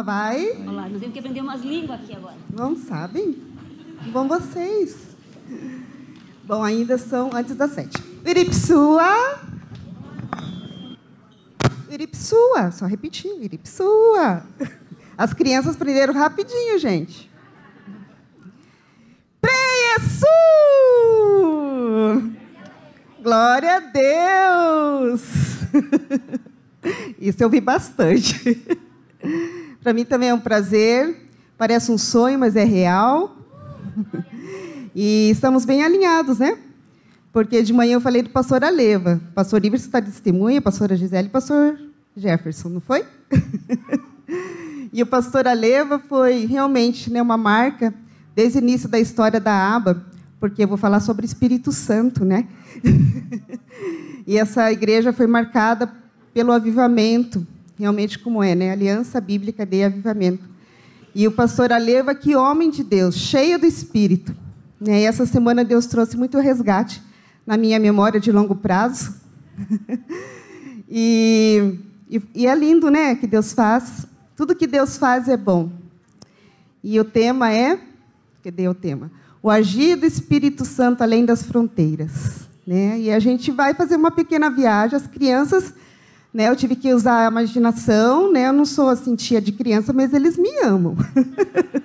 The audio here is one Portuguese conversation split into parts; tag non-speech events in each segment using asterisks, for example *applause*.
Só vai. Olha lá, nós temos que aprender umas línguas aqui agora. Não sabem? Bom vocês. Bom, ainda são antes das sete. Iripsua. Iripsua. Só repetir. Iripsua. As crianças aprenderam rapidinho, gente. Preiesu! Glória a Deus! *laughs* Isso eu vi bastante. Para mim também é um prazer. Parece um sonho, mas é real. *laughs* E estamos bem alinhados, né? Porque de manhã eu falei do pastor Aleva. Pastor Iverson está de testemunha, pastora Gisele e pastor Jefferson, não foi? *laughs* e o pastor Aleva foi realmente né, uma marca desde o início da história da aba, porque eu vou falar sobre Espírito Santo, né? *laughs* e essa igreja foi marcada pelo avivamento, realmente como é, né? Aliança Bíblica de Avivamento. E o pastor Aleva, que homem de Deus, cheio do Espírito. Né? E essa semana Deus trouxe muito resgate na minha memória de longo prazo. *laughs* e, e, e é lindo, né? Que Deus faz. Tudo que Deus faz é bom. E o tema é. Cadê o tema? O agir do Espírito Santo além das fronteiras. Né? E a gente vai fazer uma pequena viagem. As crianças né, eu tive que usar a imaginação, né? Eu não sou assim tia de criança, mas eles me amam.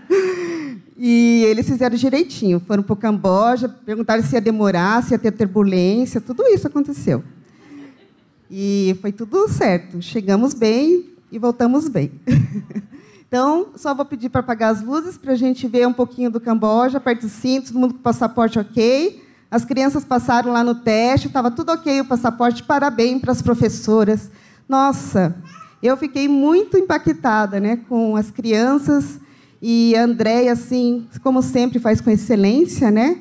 *laughs* e eles fizeram direitinho. Foram para o Camboja, perguntaram se ia demorar, se ia ter turbulência, tudo isso aconteceu. E foi tudo certo. Chegamos bem e voltamos bem. *laughs* então, só vou pedir para apagar as luzes para a gente ver um pouquinho do Camboja, aperta o cinto, todo mundo com passaporte ok. As crianças passaram lá no teste, estava tudo ok o passaporte. Parabéns para as professoras. Nossa, eu fiquei muito impactada né, com as crianças. E a Andréia, assim, como sempre, faz com excelência, né?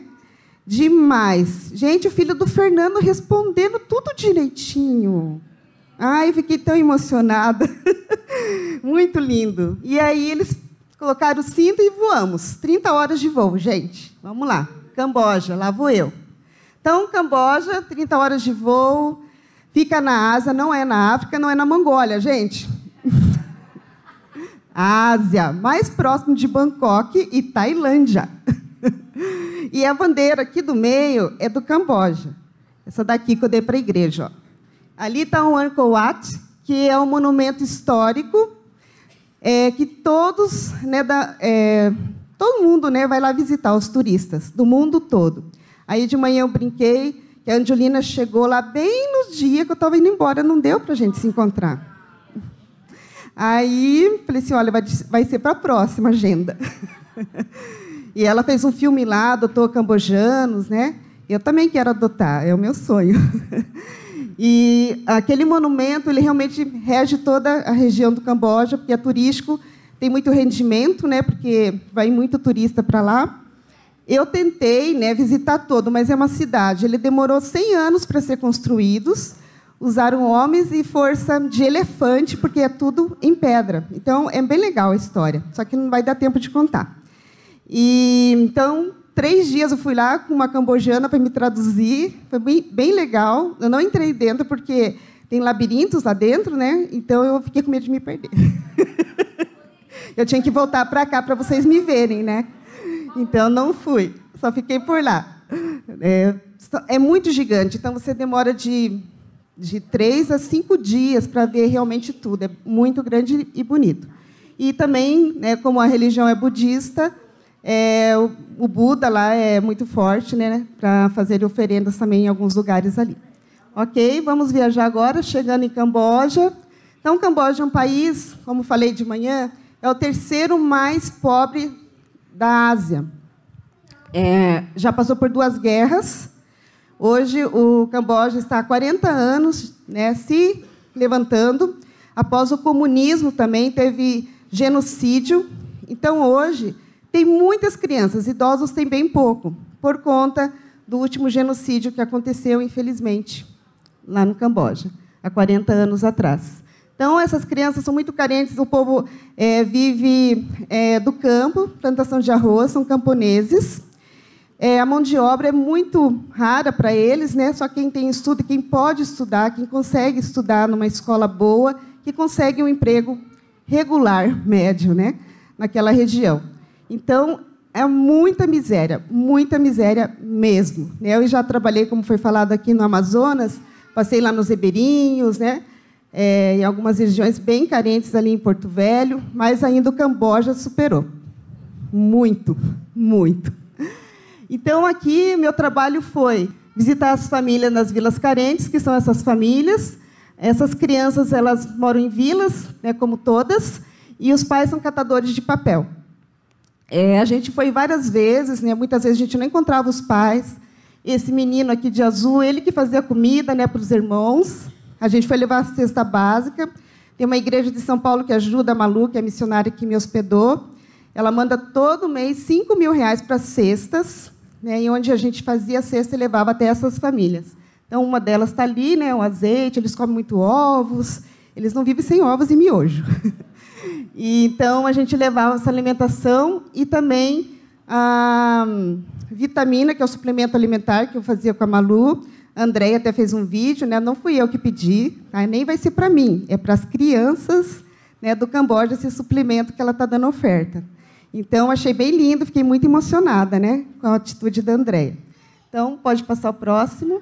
Demais. Gente, o filho do Fernando respondendo tudo direitinho. Ai, fiquei tão emocionada. *laughs* Muito lindo. E aí eles colocaram o cinto e voamos. 30 horas de voo, gente. Vamos lá. Camboja, lá vou eu. Então, Camboja, 30 horas de voo, fica na Ásia, não é na África, não é na Mongólia, gente. *laughs* Ásia, mais próximo de Bangkok e Tailândia. *laughs* e a bandeira aqui do meio é do Camboja. Essa daqui que eu dei para a igreja. Ó. Ali está o Angkor Wat, que é um monumento histórico é, que todos né, da, é, Todo mundo né, vai lá visitar, os turistas, do mundo todo. Aí de manhã eu brinquei que a Angelina chegou lá bem no dia que eu estava indo embora, não deu para a gente se encontrar. Aí falei assim: olha, vai, ser para a próxima agenda. *laughs* e ela fez um filme lá, adotou cambojanos, né? Eu também quero adotar, é o meu sonho. *laughs* e aquele monumento, ele realmente rege toda a região do Camboja, porque é turístico tem muito rendimento, né, porque vai muito turista para lá. Eu tentei né, visitar todo, mas é uma cidade. Ele demorou 100 anos para ser construído. Usaram homens e força de elefante, porque é tudo em pedra. Então, é bem legal a história, só que não vai dar tempo de contar. E Então, três dias eu fui lá com uma cambojana para me traduzir. Foi bem, bem legal. Eu não entrei dentro, porque tem labirintos lá dentro, né? então eu fiquei com medo de me perder. *laughs* Eu tinha que voltar para cá para vocês me verem, né? Então não fui, só fiquei por lá. É, é muito gigante, então você demora de, de três a cinco dias para ver realmente tudo. É muito grande e bonito. E também, né, como a religião é budista, é, o, o, Buda lá é muito forte, né, para fazer oferendas também em alguns lugares ali. Ok, vamos viajar agora, chegando em Camboja. Então, Camboja é um país, como falei de manhã, é o terceiro mais pobre da Ásia. É, já passou por duas guerras. Hoje, o Camboja está há 40 anos né, se levantando. Após o comunismo, também teve genocídio. Então, hoje, tem muitas crianças, idosos tem bem pouco, por conta do último genocídio que aconteceu, infelizmente, lá no Camboja, há 40 anos atrás. Então, essas crianças são muito carentes, o povo é, vive é, do campo, plantação de arroz, são camponeses. É, a mão de obra é muito rara para eles, né? só quem tem estudo, quem pode estudar, quem consegue estudar numa escola boa, que consegue um emprego regular médio, né? Naquela região. Então, é muita miséria, muita miséria mesmo. Né? Eu já trabalhei, como foi falado aqui no Amazonas, passei lá nos Ribeirinhos, né? É, em algumas regiões bem carentes ali em Porto Velho, mas ainda o Camboja superou. Muito, muito. Então, aqui, meu trabalho foi visitar as famílias nas vilas carentes, que são essas famílias. Essas crianças elas moram em vilas, né, como todas, e os pais são catadores de papel. É, a gente foi várias vezes, né, muitas vezes a gente não encontrava os pais. Esse menino aqui de azul, ele que fazia comida né, para os irmãos. A gente foi levar a cesta básica. Tem uma igreja de São Paulo que ajuda a Malu, que é a missionária que me hospedou. Ela manda todo mês 5 mil reais para cestas, né, e onde a gente fazia a cesta e levava até essas famílias. Então, uma delas está ali, né, o azeite, eles comem muito ovos, eles não vivem sem ovos e miojo. *laughs* E, então, a gente levava essa alimentação e também a vitamina, que é o suplemento alimentar que eu fazia com a Malu. Andréia até fez um vídeo, né? não fui eu que pedi, tá? nem vai ser para mim, é para as crianças né, do Camboja esse suplemento que ela está dando oferta. Então, achei bem lindo, fiquei muito emocionada né, com a atitude da Andréia. Então, pode passar o próximo.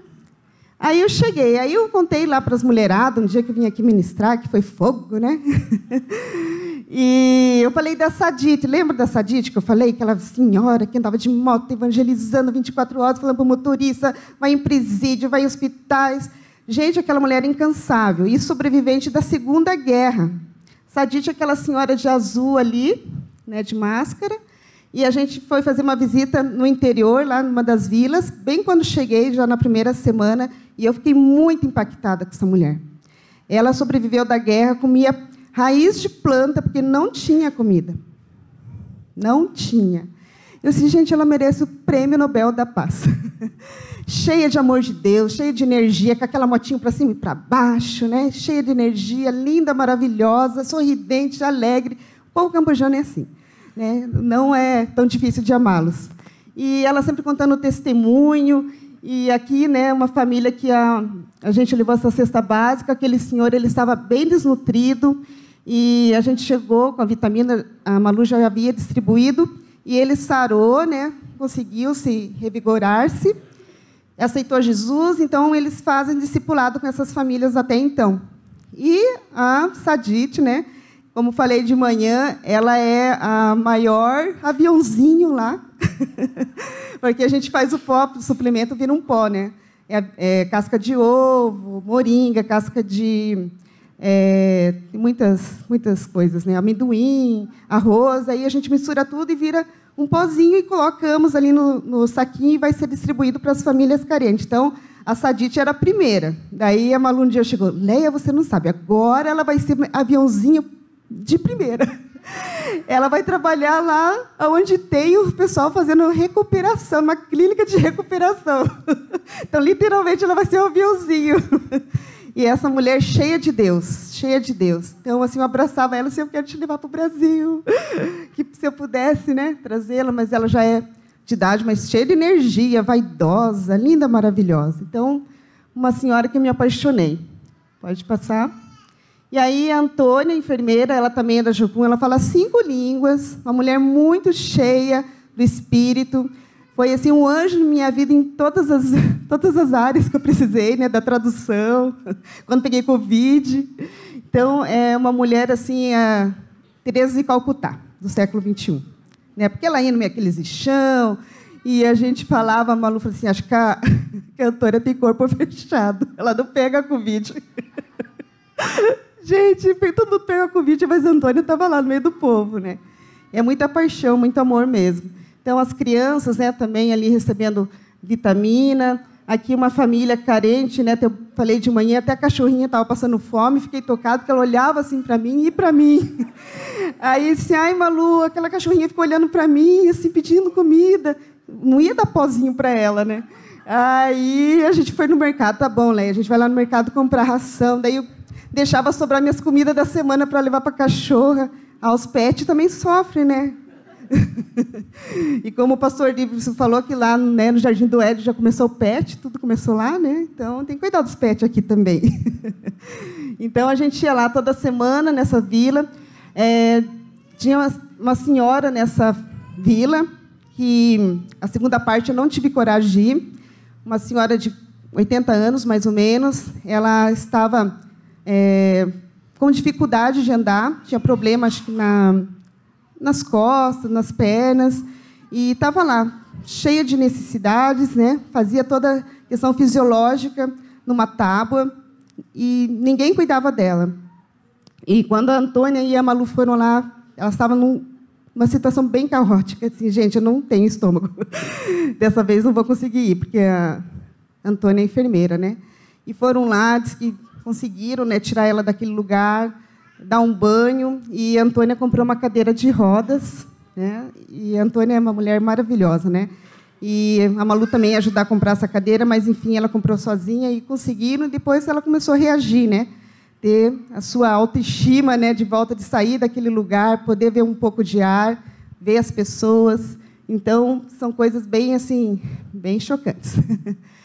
Aí eu cheguei, aí eu contei lá para as mulheradas, um dia que eu vim aqui ministrar, que foi fogo, né? *laughs* E eu falei da Sadite, lembra da Sadite que eu falei? Aquela senhora que andava de moto evangelizando 24 horas, falando para o motorista, vai em presídio, vai em hospitais. Gente, aquela mulher incansável e sobrevivente da Segunda Guerra. Sadite é aquela senhora de azul ali, né, de máscara. E a gente foi fazer uma visita no interior, lá numa das vilas, bem quando cheguei, já na primeira semana, e eu fiquei muito impactada com essa mulher. Ela sobreviveu da guerra, comia raiz de planta, porque não tinha comida. Não tinha. Eu disse, gente, ela merece o prêmio Nobel da Paz. *laughs* cheia de amor de Deus, cheia de energia, com aquela motinha para cima e para baixo, né? cheia de energia, linda, maravilhosa, sorridente, alegre. O povo cambojano é assim. Né? Não é tão difícil de amá-los. E ela sempre contando o testemunho. E aqui, né, uma família que a, a gente levou essa cesta básica, aquele senhor ele estava bem desnutrido, e a gente chegou com a vitamina, a Malu já havia distribuído, e ele sarou, né? conseguiu se revigorar-se, aceitou Jesus, então eles fazem discipulado com essas famílias até então. E a Sadit, né? como falei de manhã, ela é a maior aviãozinho lá, *laughs* porque a gente faz o pó, o suplemento vira um pó, né? É, é casca de ovo, moringa, casca de é, muitas, muitas coisas, né? Amendoim, arroz, aí a gente mistura tudo e vira um pozinho e colocamos ali no, no saquinho e vai ser distribuído para as famílias carentes. Então, a Sadite era a primeira. Daí a Malu um dia chegou, Leia, você não sabe, agora ela vai ser aviãozinho de primeira. *laughs* Ela vai trabalhar lá onde tem o pessoal fazendo recuperação, uma clínica de recuperação. *laughs* Então, literalmente, ela vai ser um aviãozinho. *laughs* E essa mulher cheia de Deus, cheia de Deus. Então, assim, eu abraçava ela, assim, eu quero te levar para o Brasil. *laughs* Que se eu pudesse, né, trazê-la, mas ela já é de idade, mas cheia de energia, vaidosa, linda, maravilhosa. Então, uma senhora que eu me apaixonei. Pode passar. E aí, a Antônia, enfermeira, ela também é da Jocum, ela fala cinco línguas, uma mulher muito cheia do espírito. Foi assim um anjo na minha vida em todas as, *laughs* todas as áreas que eu precisei, né, da tradução, *laughs* quando peguei Covid. Então, é uma mulher assim, a Teresa de Calcutá, do século XXI. Né? Porque ela ia no aqueles chão, e a gente falava, a Malu falou assim, acho que a *laughs* cantora tem corpo fechado, ela não pega Covid. gente, todo mundo pega Covid, mas Antônio estava lá no meio do povo. Né? É muita paixão, muito amor mesmo. Então, as crianças né, também ali recebendo vitamina. Aqui, uma família carente, né? Eu falei de manhã, até a cachorrinha estava passando fome, fiquei tocada, porque ela olhava assim para mim e para mim. *laughs* Aí, disse, ai, Malu, aquela cachorrinha ficou olhando para mim, assim, pedindo comida. Não ia dar pozinho para ela, né? Aí, a gente foi no mercado, tá bom, Leia, a gente vai lá no mercado comprar ração. Daí, eu deixava sobrar minhas comidas da semana para levar para a cachorra. Ah, os pets também sofrem, né? *laughs* e como o pastor Díbio falou que lá né, no Jardim do Éden já começou o PET, tudo começou lá, né? Então tem que cuidar dos PET aqui também. *laughs* então a gente ia lá toda semana nessa vila. É, tinha uma, uma senhora nessa vila que a segunda parte eu não tive coragem de ir. Uma senhora de 80 anos, mais ou menos. Ela estava é, com dificuldade de andar, tinha problemas na, nas costas, nas pernas, e estava lá, cheia de necessidades, né? fazia toda a questão fisiológica numa tábua, e ninguém cuidava dela. E quando a Antônia e a Malu foram lá, elas estavam num, numa situação bem caótica. Assim, gente, eu não tenho estômago. *laughs* Dessa vez não vou conseguir ir, porque a Antônia é enfermeira, né? E foram lá, diz que conseguiram né, tirar ela daquele lugar, dar um banho, e a Antônia comprou uma cadeira de rodas, né? E a Antônia é uma mulher maravilhosa, né? E a Malu também ajudar a comprar essa cadeira, mas enfim, ela comprou sozinha e conseguiram. Depois ela começou a reagir, né? Ter a sua autoestima, né, de volta de sair daquele lugar, poder ver um pouco de ar, ver as pessoas. Então, são coisas bem assim, bem chocantes. *laughs*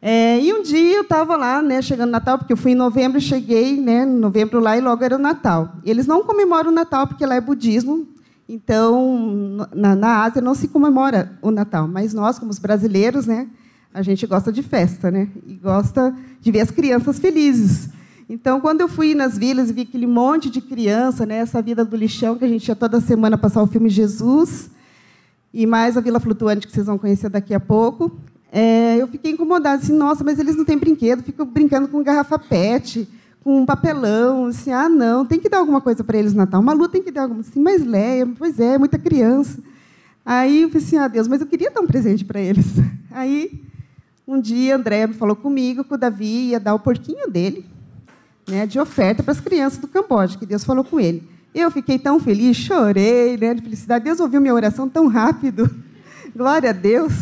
É, e um dia eu estava lá, né, chegando Natal, porque eu fui em novembro, cheguei, né, em novembro lá e logo era o Natal. Eles não comemoram o Natal porque lá é budismo, então na, na Ásia não se comemora o Natal, mas nós, como os brasileiros, né, a gente gosta de festa, né, e gosta de ver as crianças felizes. Então, quando eu fui nas vilas e vi aquele monte de criança, né, essa vida do lixão que a gente ia toda semana passar o filme Jesus, e mais a Vila Flutuante, que vocês vão conhecer daqui a pouco, é, eu fiquei incomodada, assim, nossa, mas eles não têm brinquedo, ficam brincando com garrafa PET, com papelão, assim, ah, não, tem que dar alguma coisa para eles no Natal. Uma Malu tem que dar alguma assim, mas Leia, pois é, muita criança. Aí eu falei assim, ah, Deus, mas eu queria dar um presente para eles. *laughs* Aí, um dia, André me falou comigo que o Davi ia dar o porquinho dele, né, de oferta para as crianças do Camboja, que Deus falou com ele. Eu fiquei tão feliz, chorei, né, de felicidade. Deus ouviu minha oração tão rápido. *laughs* Glória a Deus.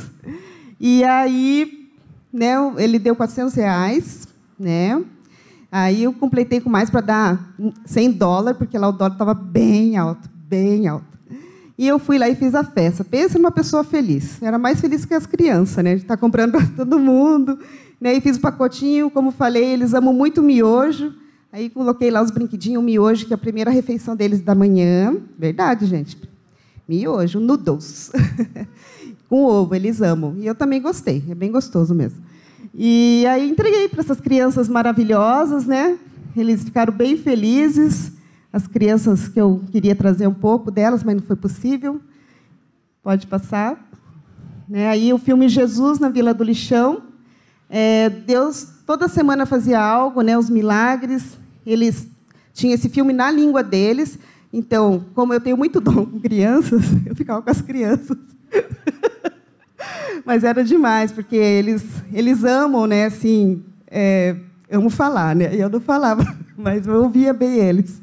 E aí, né, ele deu 400 reais, né? Aí eu completei com mais para dar 100 dólares, porque lá o dólar estava bem alto, bem alto. E eu fui lá e fiz a festa. Pensa numa pessoa feliz. Era mais feliz que as crianças, né? De estar tá comprando para *laughs* todo mundo. Né? E fiz o pacotinho, como falei, eles amam muito miojo. Aí coloquei lá os brinquedinhos, o miojo, que é a primeira refeição deles da manhã. Verdade, gente. Miojo, noodles. *laughs* com ovo, eles amam. E eu também gostei, é bem gostoso mesmo. E aí entreguei para essas crianças maravilhosas, né? Eles ficaram bem felizes. As crianças que eu queria trazer um pouco delas, mas não foi possível. Pode passar. Né? Aí o filme Jesus na Vila do Lixão. É, Deus toda semana fazia algo, né? Os milagres. Eles tinham esse filme na língua deles. Então, como eu tenho muito dom com crianças, *laughs* eu ficava com as crianças. *laughs* Mas era demais, porque eles, eles amam, né? Assim, é, amo falar, né? Eu não falava, *laughs* mas eu ouvia bem eles.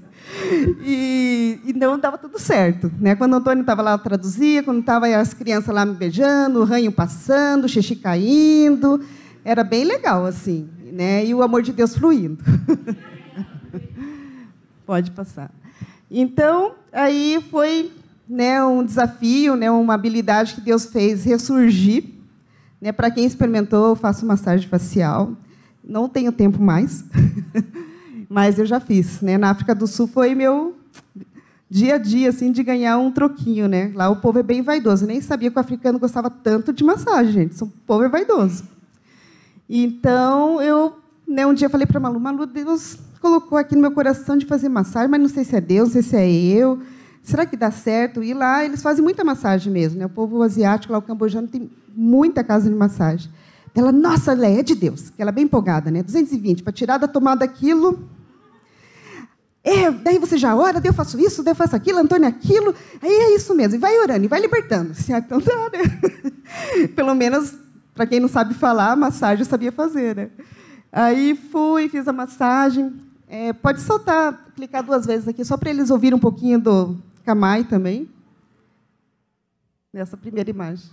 E, e não dava tudo certo. Né? Quando o Antônio estava lá, eu traduzia. Quando estava as crianças lá me beijando, o ranho passando, o xixi caindo. Era bem legal, assim. Né? E o amor de Deus fluindo. *laughs* Pode passar. Então, aí foi né, um desafio, né, uma habilidade que Deus fez ressurgir. Né, Para quem experimentou, eu faço massagem facial. Não tenho tempo mais, *laughs* mas eu já fiz. Né? Na África do Sul foi meu dia a dia assim de ganhar um troquinho, né? Lá o povo é bem vaidoso. Eu nem sabia que o africano gostava tanto de massagem, gente. O povo é vaidoso. Então eu, né, um dia falei para Malu, Malu, Deus colocou aqui no meu coração de fazer massagem, mas não sei se é Deus, não sei se é eu. Será que dá certo? E lá eles fazem muita massagem mesmo. Né? O povo asiático, lá o cambojano, tem muita casa de massagem. Ela, nossa, é de Deus. Que ela é bem empolgada, né? 220, para tirar da tomada aquilo. É, daí você já ora, daí eu faço isso, daí eu faço aquilo, Antônio aquilo. Aí é isso mesmo. E vai orando, e vai libertando. Assim, então dá, né? *laughs* Pelo menos, para quem não sabe falar, massagem eu sabia fazer, né? Aí fui, fiz a massagem. É, pode soltar, clicar duas vezes aqui, só para eles ouvirem um pouquinho do, Camai também, nessa primeira imagem.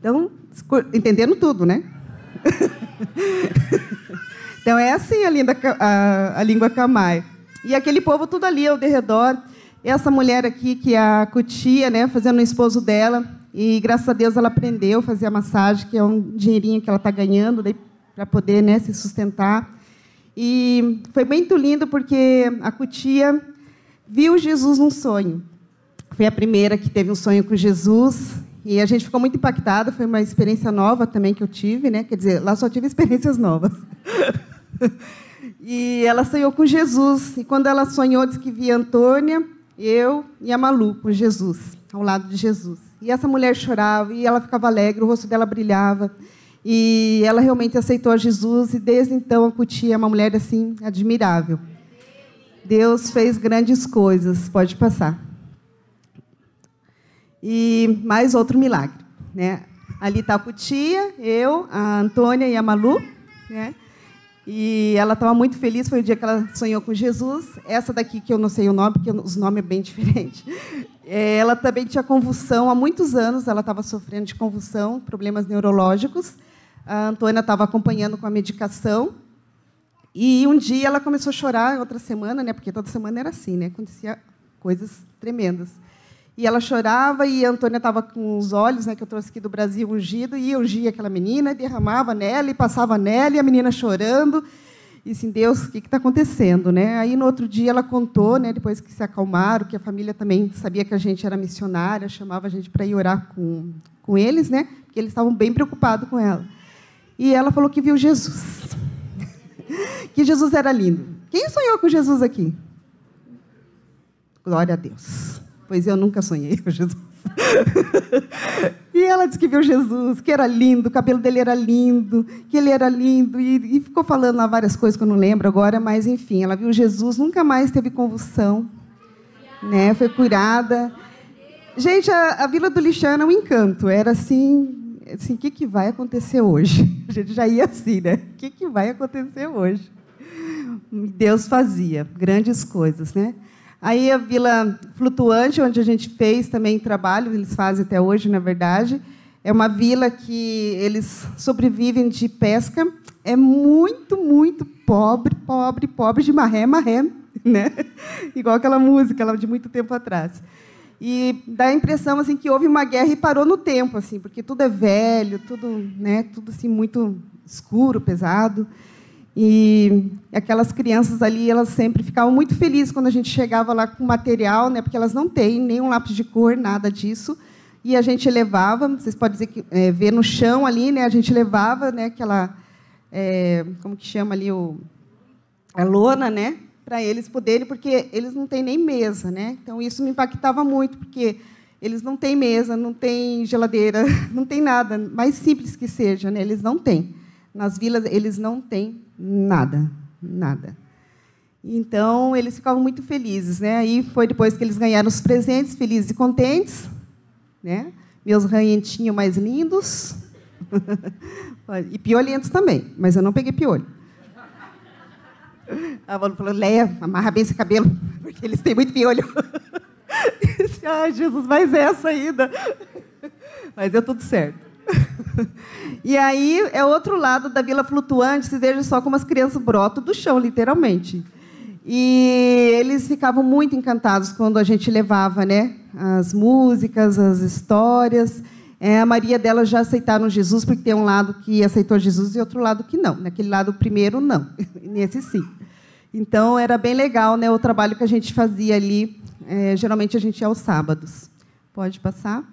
Então, entendendo tudo, né? *laughs* então é assim a, linda, a, a língua camai. E aquele povo tudo ali ao redor. Essa mulher aqui, que é a Cutia, né, fazendo o esposo dela, e graças a Deus ela aprendeu a fazer a massagem, que é um dinheirinho que ela está ganhando para poder né, se sustentar. E foi muito lindo porque a Cutia viu Jesus num sonho. Foi a primeira que teve um sonho com Jesus e a gente ficou muito impactada. Foi uma experiência nova também que eu tive, né? Quer dizer, lá só tive experiências novas. *laughs* e ela sonhou com Jesus. E quando ela sonhou, disse que via Antônia, eu e a Malu com Jesus, ao lado de Jesus. E essa mulher chorava e ela ficava alegre, o rosto dela brilhava. E ela realmente aceitou a Jesus e desde então a Cutia é uma mulher assim admirável. Deus fez grandes coisas, pode passar. E mais outro milagre, né? Ali está a Cutia, eu, a Antônia e a Malu, né? E ela estava muito feliz, foi o dia que ela sonhou com Jesus. Essa daqui, que eu não sei o nome, porque os nomes é bem *laughs* diferentes. É, ela também tinha convulsão há muitos anos, ela estava sofrendo de convulsão, problemas neurológicos. A Antônia estava acompanhando com a medicação. E um dia ela começou a chorar, outra semana, né? Porque toda semana era assim, né? Acontecia coisas tremendas. E ela chorava e a Antônia estava com os olhos, né, que eu trouxe aqui do Brasil, ungido, e ungia aquela menina, derramava nela e passava nela, e a menina chorando. E assim, Deus, o que está acontecendo? Né? Aí, no outro dia, ela contou, né, depois que se acalmaram, que a família também sabia que a gente era missionária, chamava a gente para ir orar com, com eles, né, porque eles estavam bem preocupados com ela. E ela falou que viu Jesus. *laughs* que Jesus era lindo. Quem sonhou com Jesus aqui? Glória a Deus. Pois eu nunca sonhei com Jesus. *laughs* e ela disse que viu Jesus, que era lindo, o cabelo dele era lindo, que ele era lindo, e, e, ficou falando lá várias coisas que eu não lembro agora, mas enfim, ela viu Jesus, nunca mais teve convulsão, né? foi curada. Gente, a, a Vila do Lixão é um encanto, era assim, assim, o que, que vai acontecer hoje? *laughs* A gente já ia assim, né? O que, que vai acontecer hoje? Deus fazia grandes coisas, né? Aí a Vila Flutuante, onde a gente fez também trabalho, eles fazem até hoje, na verdade, é uma vila que eles sobrevivem de pesca. É muito, muito pobre, pobre, pobre de maré, maré, né? *laughs* Igual aquela música lá de muito tempo atrás. E dá a impressão assim que houve uma guerra e parou no tempo, assim, porque tudo é velho, tudo, né, tudo assim muito escuro, pesado. E aquelas crianças ali, elas sempre ficavam muito felizes quando a gente chegava lá com material, né, porque elas não têm nenhum lápis de cor, nada disso. E a gente levava, vocês podem dizer que, é, ver no chão ali, né, a gente levava né, aquela, é, como que chama ali, o, a lona, né, para eles poderem, porque eles não têm nem mesa, né? Então isso me impactava muito, porque eles não têm mesa, não têm geladeira, *laughs* não tem nada, mais simples que seja, né? Eles não têm. Nas vilas eles não têm nada, nada. Então eles ficavam muito felizes, né? Aí foi depois que eles ganharam os presentes, felizes e contentes, né? Meus ranhentinhos mais lindos *laughs* e piolhentos também, mas eu não peguei piolho. A Manu falou, Leia, amarra bem esse cabelo, porque eles têm muito piolho. *laughs* Ai, Jesus, mais essa ainda. Mas deu tudo certo. *laughs* E aí é outro lado da Vila Flutuante, se veja só como as crianças brotam do chão, literalmente. E eles ficavam muito encantados quando a gente levava né, as músicas, as histórias. É, a Maria delas já aceitaram Jesus, porque tem um lado que aceitou Jesus e outro lado que não. Naquele lado primeiro, não. *laughs* Nesse, sim. Então, era bem legal né, o trabalho que a gente fazia ali. É, geralmente, a gente ia aos sábados. Pode passar?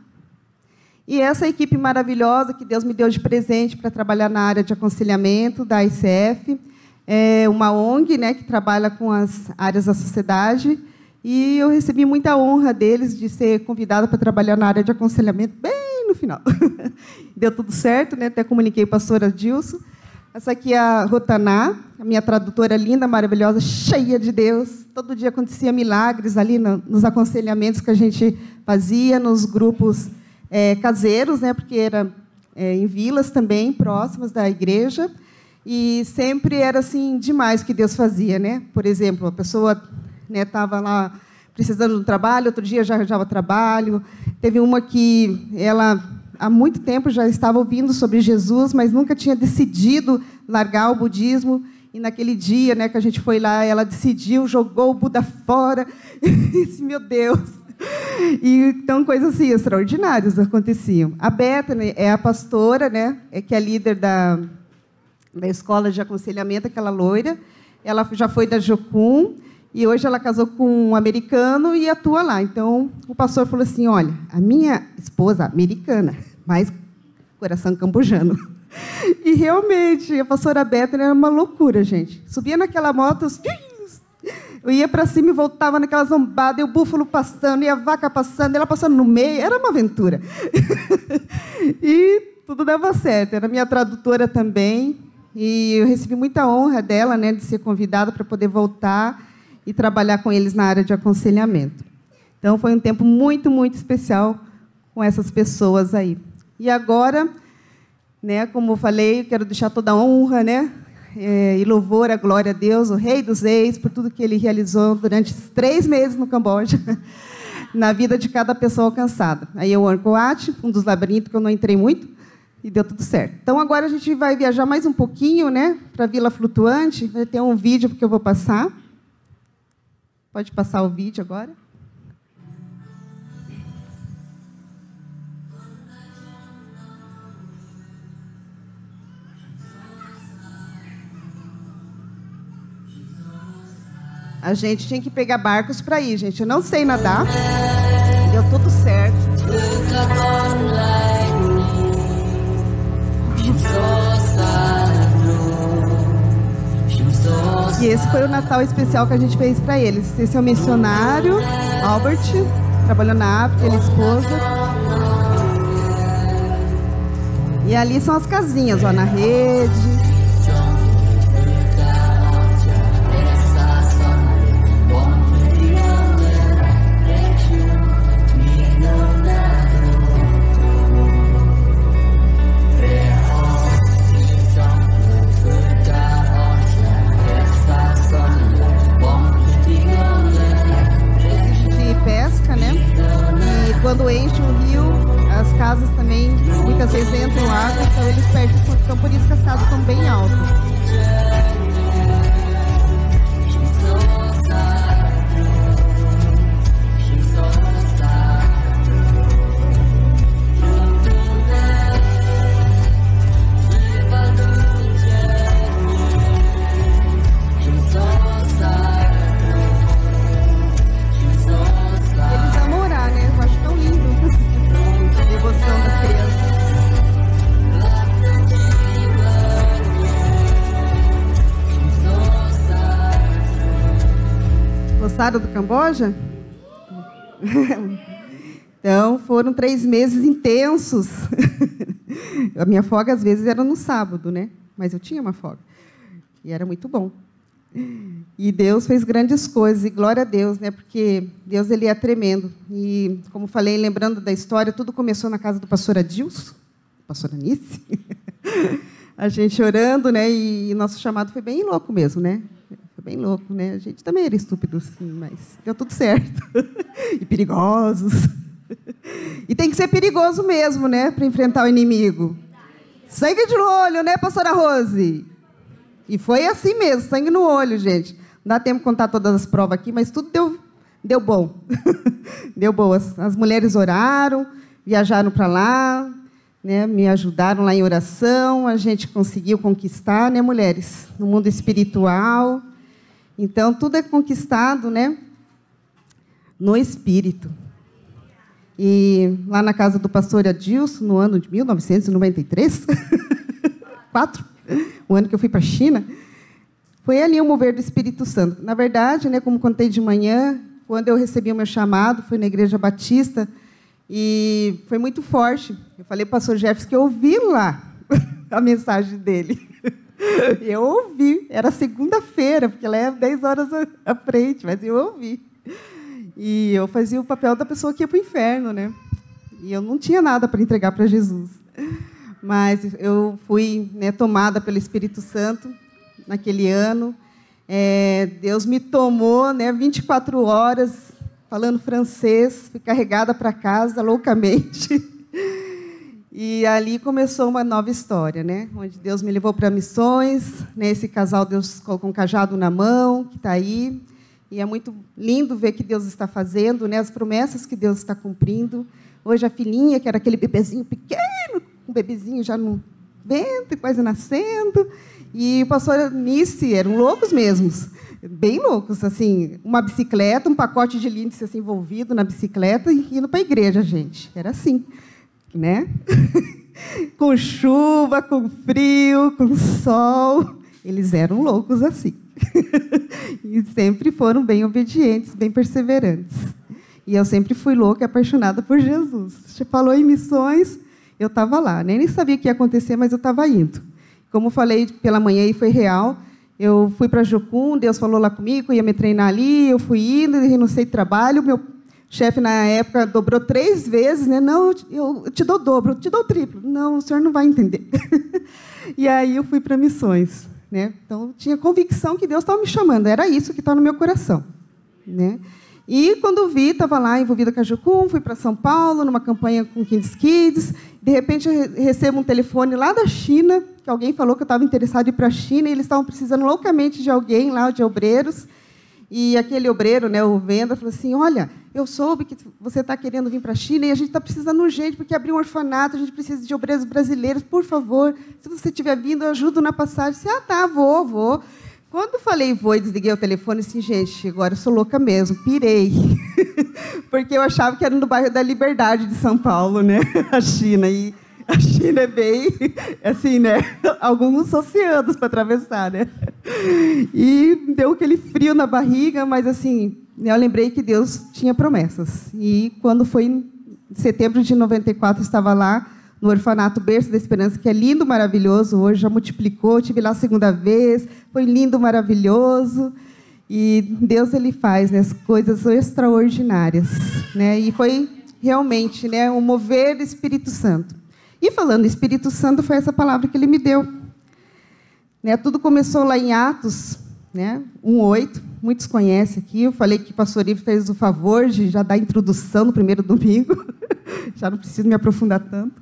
E essa equipe maravilhosa que Deus me deu de presente para trabalhar na área de aconselhamento da ICF, é uma ONG né, que trabalha com as áreas da sociedade. E eu recebi muita honra deles de ser convidada para trabalhar na área de aconselhamento bem no final. *laughs* Deu tudo certo, né? até comuniquei com a pastora Dilson. Essa aqui é a Rotaná, a minha tradutora linda, maravilhosa, cheia de Deus. Todo dia acontecia milagres ali no, nos aconselhamentos que a gente fazia, nos grupos é, caseiros, né, porque era é, em vilas também, próximas da igreja. E sempre era assim demais o que Deus fazia. Né? Por exemplo, a pessoa estava né, lá precisando de um trabalho, outro dia já arranjava trabalho. Teve uma que ela há muito tempo já estava ouvindo sobre Jesus, mas nunca tinha decidido largar o budismo. E naquele dia, né, que a gente foi lá, ela decidiu, jogou o Buda fora. *laughs* E disse, meu Deus. E, então, coisas assim, extraordinárias aconteciam. A Bethany é a pastora, né, é que é líder da, da escola de aconselhamento, aquela loira. Ela já foi da Jocum e hoje ela casou com um americano e atua lá. Então, o pastor falou assim: Olha, a minha esposa, americana, mas coração cambojano. *laughs* E realmente, a pastora Bethany era uma loucura, gente. Subia naquela moto, eu ia para cima e voltava naquela zombada, e o búfalo passando, e a vaca passando, e ela passando no meio, era uma aventura. *laughs* e tudo dava certo. Era minha tradutora também, e eu recebi muita honra dela, né, de ser convidada para poder voltar e trabalhar com eles na área de aconselhamento. Então, foi um tempo muito, muito especial com essas pessoas aí. E agora, né, como eu falei, quero deixar toda a honra né, é, e louvor, a glória a Deus, o Rei dos Reis, por tudo que ele realizou durante três meses no Camboja, *laughs* na vida de cada pessoa alcançada. Aí Angkor Wat, um dos labirintos que eu não entrei muito, e deu tudo certo. Então, agora a gente vai viajar mais um pouquinho né, para a Vila Flutuante. Vai ter um vídeo que eu vou passar. Pode passar o vídeo agora. A gente tinha que pegar barcos para ir, gente. Eu não sei nadar. Deu tudo certo. E esse foi o Natal especial que a gente fez para eles. Esse é o missionário, Albert, trabalhou na África, ele é esposa. E ali são as casinhas, ó, na rede. Quando enche o rio, as casas também muitas vezes entram água, então eles perdem. Então por isso que as casas estão bem altas. Do Camboja? Então, foram três meses intensos. *laughs* A minha folga, às vezes, era no sábado, né? Mas eu tinha uma folga. E era muito bom. E Deus fez grandes coisas, e glória a Deus, né? Porque Deus ele é tremendo. E, como falei, lembrando da história, tudo começou na casa do pastor Adilson, pastor Anice. *laughs* A gente orando, né? E nosso chamado foi bem louco mesmo, né? Bem louco, né? A gente também era estúpido, sim, mas deu tudo certo. *laughs* e perigosos. e tem que ser perigoso mesmo, né? Para enfrentar o inimigo. Sangue de olho, né, pastora Rose? E foi assim mesmo, sangue no olho, gente. Não dá tempo de contar todas as provas aqui, mas tudo deu, deu bom. *laughs* deu boas. As mulheres oraram, viajaram para lá, né, me ajudaram lá em oração, a gente conseguiu conquistar, né, mulheres, no mundo espiritual. Então, tudo é conquistado né, no espírito. E lá na casa do pastor Adilson, no ano de 1993, *laughs* quatro, o ano que eu fui para a China, foi ali o mover do Espírito Santo. Na verdade, né, como contei de manhã, quando eu recebi o meu chamado, foi na Igreja Batista, e foi muito forte. Eu falei para o pastor Jefferson que eu ouvi lá *laughs* a mensagem dele. *laughs* Eu ouvi, era segunda-feira, porque ela é 10 horas à frente, mas eu ouvi. E eu fazia o papel da pessoa que ia para o inferno, né? E eu não tinha nada para entregar para Jesus. Mas eu fui né, tomada pelo Espírito Santo naquele ano. É, Deus me tomou né, 24 horas falando francês, fui carregada para casa loucamente. *laughs* E ali começou uma nova história, né? Onde Deus me levou para missões, né? Esse casal Deus colocou um cajado na mão, que está aí, e é muito lindo ver que Deus está fazendo, né? As promessas que Deus está cumprindo. Hoje a filhinha, que era aquele bebezinho pequeno, um bebezinho já no ventre, quase nascendo, e o pastor Nice eram loucos mesmos, bem loucos, assim, uma bicicleta, um pacote de lince assim, envolvido na bicicleta e indo para a igreja, gente. Era assim né? *laughs* com chuva, com frio, com sol. Eles eram loucos assim. *laughs* e sempre foram bem obedientes, bem perseverantes. E eu sempre fui louca e apaixonada por Jesus. Você falou em missões, eu estava lá. Nem sabia o que ia acontecer, mas eu estava indo. Como falei pela manhã e foi real, eu fui para Jocum, Deus falou lá comigo, ia me treinar ali, eu fui indo, renunciei trabalho, meu chefe na época dobrou três vezes, né? Não, eu te dou dobro, eu te dou triplo. Não, o senhor não vai entender. *laughs* e aí eu fui para missões, né? Então tinha convicção que Deus estava me chamando. Era isso que estava no meu coração, né? E quando vi, estava lá envolvida com a Jucum, fui para São Paulo numa campanha com Kids Kids. De repente recebo um telefone lá da China, que alguém falou que eu estava interessado em ir para a China e eles estavam precisando loucamente de alguém lá, de obreiros. E aquele obreiro, né, o venda, falou assim: Olha, eu soube que você está querendo vir para a China e a gente está precisando urgente, porque abriu um orfanato, a gente precisa de obreiros brasileiros, por favor, se você estiver vindo, eu ajudo na passagem. Disse, ah, tá, vou, vou. Quando falei vou e desliguei o telefone, assim, gente, agora eu sou louca mesmo, pirei. *laughs* porque eu achava que era no bairro da Liberdade de São Paulo, né, *laughs* a China. E a China é bem, *laughs* assim, né? Alguns oceanos para atravessar, né? E deu aquele frio na barriga, mas assim, eu lembrei que Deus tinha promessas. E quando foi em setembro de 94, eu estava lá no orfanato Berço da Esperança, que é lindo, maravilhoso. Hoje já multiplicou, tive lá a segunda vez, foi lindo, maravilhoso. E Deus ele faz né, as coisas extraordinárias, né? E foi realmente, né, um mover do Espírito Santo. E falando Espírito Santo, foi essa palavra que ele me deu. Né, tudo começou lá em Atos né, 1,8. Muitos conhecem aqui. Eu falei que o pastor Ivo fez o favor de já dar a introdução no primeiro domingo. *laughs* já não preciso me aprofundar tanto.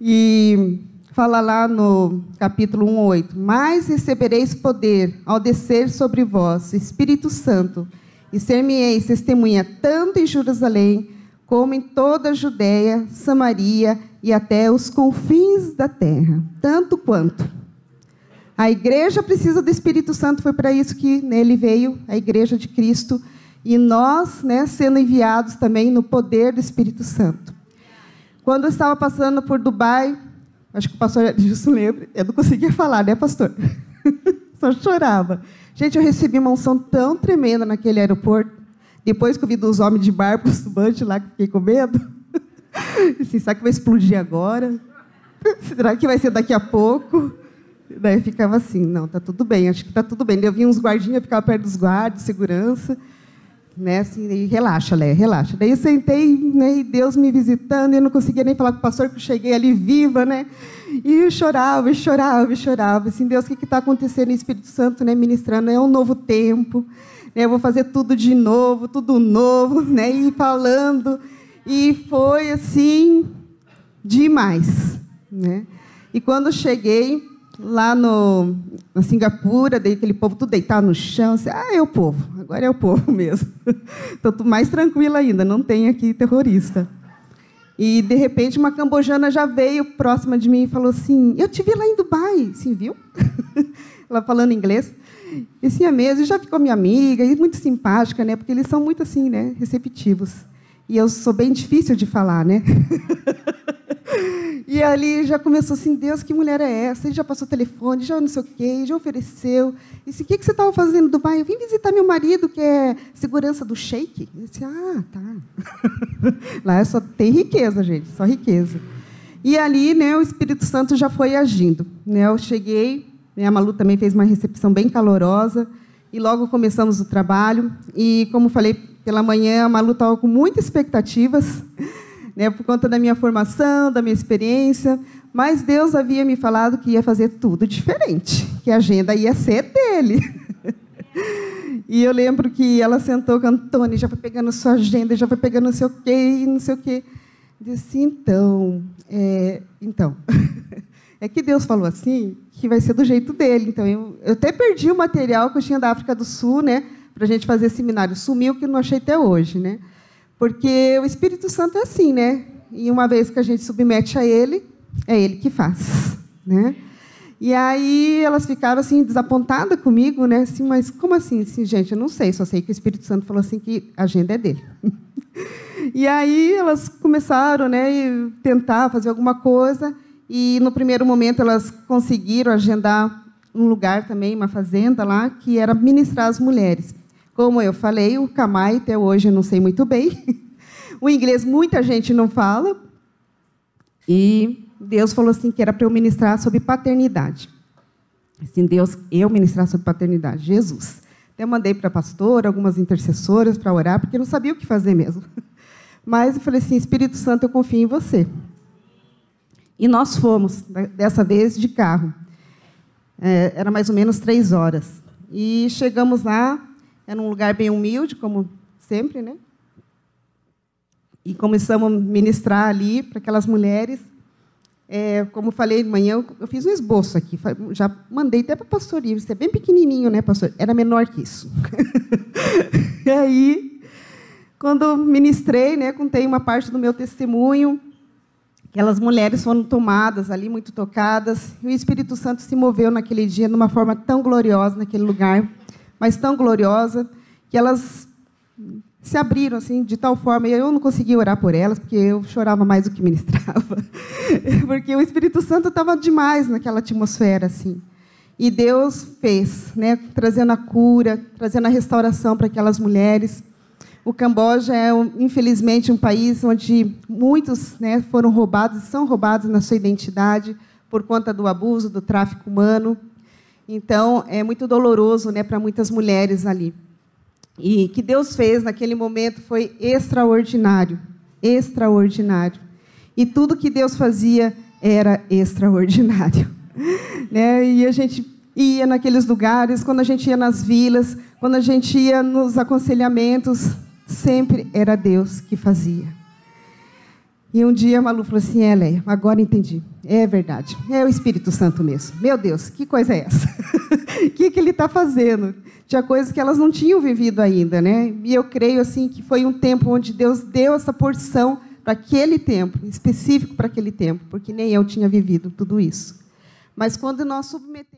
E fala lá no capítulo 1,8: Mas recebereis poder ao descer sobre vós Espírito Santo, e ser-me-eis testemunha tanto em Jerusalém, como em toda a Judéia, Samaria e até os confins da terra, tanto quanto. A igreja precisa do Espírito Santo, foi para isso que nele veio a igreja de Cristo, e nós, né, sendo enviados também no poder do Espírito Santo. Quando eu estava passando por Dubai, acho que o pastor *laughs* Edilson lembra, eu não conseguia falar, né, pastor? *laughs* Só chorava. Gente, eu recebi uma unção tão tremenda naquele aeroporto, depois que eu vi dos homens de barco, *laughs* estubante lá, que fiquei com medo. Será que vai explodir agora? Será que vai ser daqui a pouco? Daí ficava assim, não, tá tudo bem, acho que tá tudo bem. Eu vinha uns guardinhas, ficava perto dos guardas, segurança, né, assim, e relaxa, Lé, relaxa. Daí eu sentei, né, e Deus me visitando, e eu não conseguia nem falar com o pastor, que eu cheguei ali viva, né, e eu chorava, e chorava, e chorava, assim, Deus, o que está acontecendo? O Espírito Santo, né, ministrando, é um novo tempo, né, eu vou fazer tudo de novo, tudo novo, né, e falando, e foi assim demais, né? E quando cheguei lá no na Singapura, daí aquele povo tudo deitado no chão, assim, ah, é o povo, agora é o povo *laughs* mesmo. Estou mais tranquila ainda, não tem aqui terrorista. E de repente uma cambojana já veio próxima de mim e falou assim: "Eu te vi lá em Dubai, sim, viu?" *laughs* Ela falando inglês. E sim, a mesa já ficou minha amiga e muito simpática, né? Porque eles são muito assim, né, receptivos. E eu sou bem difícil de falar, né? *laughs* e ali já começou assim, Deus, que mulher é essa? Ele já passou telefone, já não sei o quê, já ofereceu. E disse, o que, que você estava fazendo Dubai? Eu vim visitar meu marido, que é segurança do sheik. Eu disse, ah, tá. *laughs* Lá só tem riqueza, gente, só riqueza. E ali, né, o Espírito Santo já foi agindo. Né? Eu cheguei, né, a Malu também fez uma recepção bem calorosa, e logo começamos o trabalho. E, como falei pela manhã, a Malu estava com muitas expectativas, né, por conta da minha formação, da minha experiência, mas Deus havia me falado que ia fazer tudo diferente, que a agenda ia ser dele. *laughs* E eu lembro que ela sentou com a Antônia, já foi pegando sua agenda, já foi pegando não sei o quê, não sei o quê. Disse, então, é, então, *laughs* é que Deus falou assim, que vai ser do jeito dele. Então, eu, eu até perdi o material que eu tinha da África do Sul, né, para a gente fazer seminário. Sumiu, que não achei até hoje, né? Porque o Espírito Santo é assim, né? E uma vez que a gente submete a ele, é ele que faz, né? E aí elas ficaram assim desapontadas comigo, né? Assim, mas como assim? assim? Gente, eu não sei, só sei que o Espírito Santo falou assim que a agenda é dele. *laughs* e aí elas começaram, né, a tentar fazer alguma coisa e no primeiro momento elas conseguiram agendar um lugar também, uma fazenda lá, que era ministrar as mulheres. Como eu falei, o Kamai até hoje eu não sei muito bem. *laughs* o inglês muita gente não fala. E Deus falou assim que era para eu ministrar sobre paternidade. Assim, Deus, eu ministrar sobre paternidade, Jesus. Até mandei para a pastora, algumas intercessoras para orar, porque eu não sabia o que fazer mesmo. *laughs* Mas eu falei assim, Espírito Santo, eu confio em você. E nós fomos, dessa vez, de carro. É, era mais ou menos três horas. E chegamos lá, era um lugar bem humilde, como sempre, né? E começamos a ministrar ali para aquelas mulheres. É, como falei de manhã, eu fiz um esboço aqui. Já mandei até para o pastor Ives. É bem pequenininho, né, pastor? Era menor que isso. *laughs* e aí, quando ministrei, né, contei uma parte do meu testemunho. Aquelas mulheres foram tomadas ali, muito tocadas. E o Espírito Santo se moveu naquele dia de uma forma tão gloriosa naquele lugar, mas tão gloriosa, que elas se abriram assim de tal forma e eu não conseguia orar por elas porque eu chorava mais do que ministrava *laughs* porque o Espírito Santo estava demais naquela atmosfera assim. E Deus fez né trazendo a cura trazendo a restauração para aquelas mulheres. O Camboja é infelizmente um país onde muitos né foram roubados são roubados na sua identidade por conta do abuso do tráfico humano então é muito doloroso né para muitas mulheres ali e que Deus fez naquele momento foi extraordinário, extraordinário. E tudo que Deus fazia era extraordinário. *laughs* né? E a gente ia naqueles lugares, quando a gente ia nas vilas, quando a gente ia nos aconselhamentos, sempre era Deus que fazia. E um dia a Malu falou assim: é, Leia, agora entendi. É verdade. É o Espírito Santo mesmo. Meu Deus, que coisa é essa? O *laughs* que, que ele está fazendo? Tinha coisas que elas não tinham vivido ainda, né? E eu creio assim que foi um tempo onde Deus deu essa porção para aquele tempo, específico para aquele tempo, porque nem eu tinha vivido tudo isso. Mas quando nós submetemos